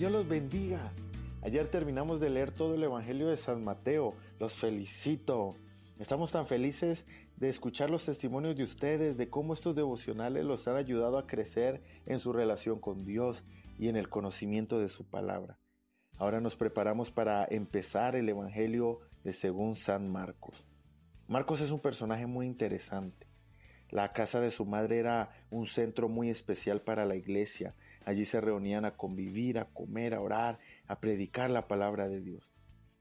Dios los bendiga. Ayer terminamos de leer todo el Evangelio de San Mateo. Los felicito. Estamos tan felices de escuchar los testimonios de ustedes, de cómo estos devocionales los han ayudado a crecer en su relación con Dios y en el conocimiento de su palabra. Ahora nos preparamos para empezar el Evangelio de según San Marcos. Marcos es un personaje muy interesante. La casa de su madre era un centro muy especial para la iglesia. Allí se reunían a convivir, a comer, a orar, a predicar la palabra de Dios.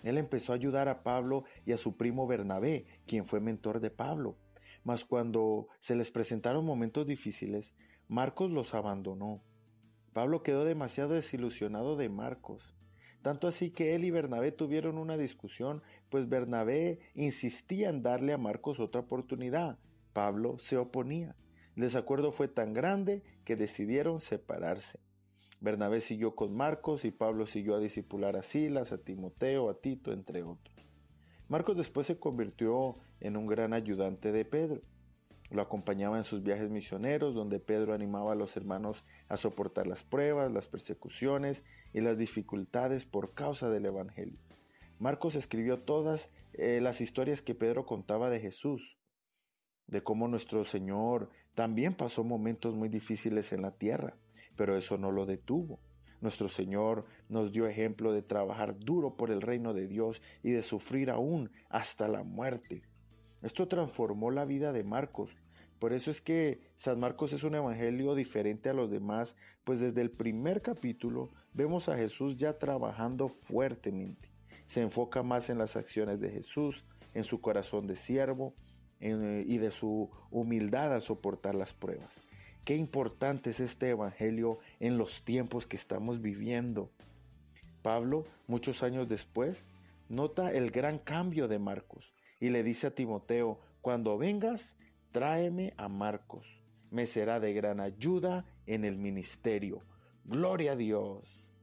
Él empezó a ayudar a Pablo y a su primo Bernabé, quien fue mentor de Pablo. Mas cuando se les presentaron momentos difíciles, Marcos los abandonó. Pablo quedó demasiado desilusionado de Marcos. Tanto así que él y Bernabé tuvieron una discusión, pues Bernabé insistía en darle a Marcos otra oportunidad. Pablo se oponía. Desacuerdo fue tan grande que decidieron separarse. Bernabé siguió con Marcos y Pablo siguió a discipular a Silas, a Timoteo, a Tito, entre otros. Marcos después se convirtió en un gran ayudante de Pedro. Lo acompañaba en sus viajes misioneros, donde Pedro animaba a los hermanos a soportar las pruebas, las persecuciones y las dificultades por causa del Evangelio. Marcos escribió todas eh, las historias que Pedro contaba de Jesús, de cómo nuestro Señor también pasó momentos muy difíciles en la tierra, pero eso no lo detuvo. Nuestro Señor nos dio ejemplo de trabajar duro por el reino de Dios y de sufrir aún hasta la muerte. Esto transformó la vida de Marcos. Por eso es que San Marcos es un evangelio diferente a los demás, pues desde el primer capítulo vemos a Jesús ya trabajando fuertemente. Se enfoca más en las acciones de Jesús, en su corazón de siervo, y de su humildad a soportar las pruebas. Qué importante es este Evangelio en los tiempos que estamos viviendo. Pablo, muchos años después, nota el gran cambio de Marcos y le dice a Timoteo, cuando vengas, tráeme a Marcos, me será de gran ayuda en el ministerio. Gloria a Dios.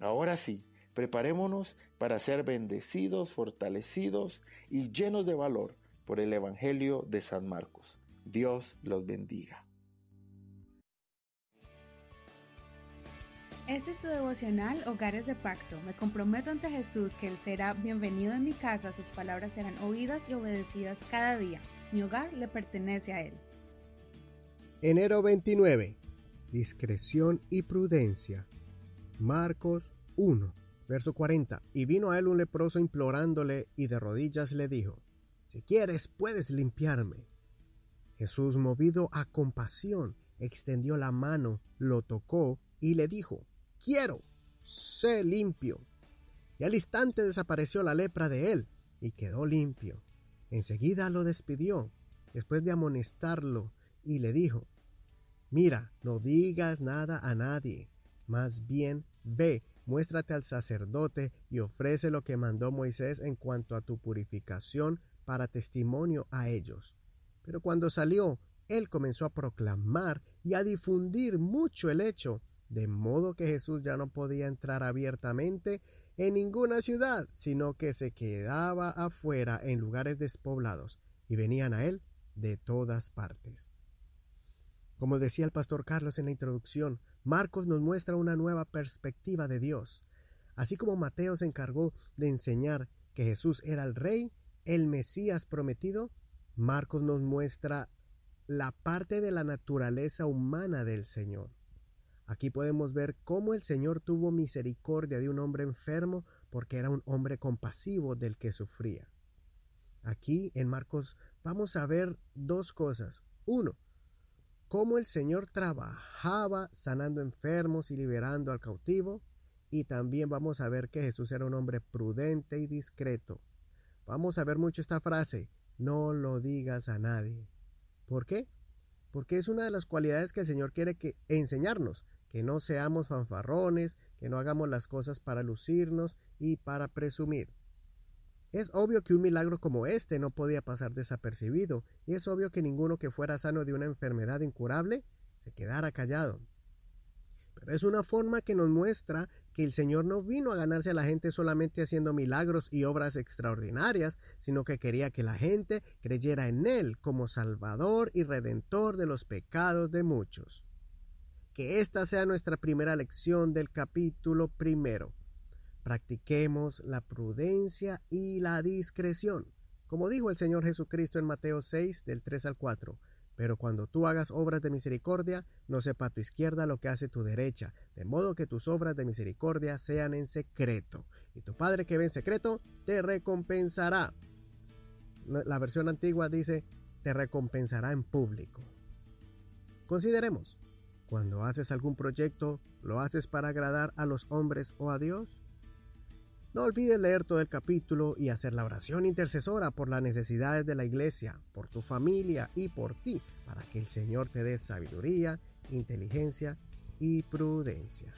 Ahora sí, preparémonos para ser bendecidos, fortalecidos y llenos de valor por el Evangelio de San Marcos. Dios los bendiga. Este es tu devocional Hogares de Pacto. Me comprometo ante Jesús que Él será bienvenido en mi casa, sus palabras serán oídas y obedecidas cada día. Mi hogar le pertenece a Él. Enero 29. Discreción y prudencia. Marcos 1, verso 40. Y vino a él un leproso implorándole y de rodillas le dijo, si quieres, puedes limpiarme. Jesús, movido a compasión, extendió la mano, lo tocó y le dijo, Quiero, sé limpio. Y al instante desapareció la lepra de él y quedó limpio. Enseguida lo despidió, después de amonestarlo, y le dijo, Mira, no digas nada a nadie, más bien ve, muéstrate al sacerdote y ofrece lo que mandó Moisés en cuanto a tu purificación para testimonio a ellos. Pero cuando salió, él comenzó a proclamar y a difundir mucho el hecho, de modo que Jesús ya no podía entrar abiertamente en ninguna ciudad, sino que se quedaba afuera en lugares despoblados, y venían a él de todas partes. Como decía el pastor Carlos en la introducción, Marcos nos muestra una nueva perspectiva de Dios. Así como Mateo se encargó de enseñar que Jesús era el Rey, el Mesías prometido, Marcos nos muestra la parte de la naturaleza humana del Señor. Aquí podemos ver cómo el Señor tuvo misericordia de un hombre enfermo porque era un hombre compasivo del que sufría. Aquí en Marcos vamos a ver dos cosas. Uno, cómo el Señor trabajaba sanando enfermos y liberando al cautivo. Y también vamos a ver que Jesús era un hombre prudente y discreto Vamos a ver mucho esta frase, no lo digas a nadie. ¿Por qué? Porque es una de las cualidades que el Señor quiere que enseñarnos, que no seamos fanfarrones, que no hagamos las cosas para lucirnos y para presumir. Es obvio que un milagro como este no podía pasar desapercibido, y es obvio que ninguno que fuera sano de una enfermedad incurable se quedara callado. Pero es una forma que nos muestra que el Señor no vino a ganarse a la gente solamente haciendo milagros y obras extraordinarias, sino que quería que la gente creyera en Él como Salvador y Redentor de los pecados de muchos. que esta sea nuestra primera lección del capítulo primero. Practiquemos la prudencia y la discreción, como dijo el Señor Jesucristo en Mateo 6 del 3 al 4. Pero cuando tú hagas obras de misericordia, no sepa tu izquierda lo que hace tu derecha, de modo que tus obras de misericordia sean en secreto, y tu Padre que ve en secreto te recompensará. La versión antigua dice, te recompensará en público. Consideremos, cuando haces algún proyecto, ¿lo haces para agradar a los hombres o a Dios? No olvides leer todo el capítulo y hacer la oración intercesora por las necesidades de la iglesia, por tu familia y por ti, para que el Señor te dé sabiduría, inteligencia y prudencia.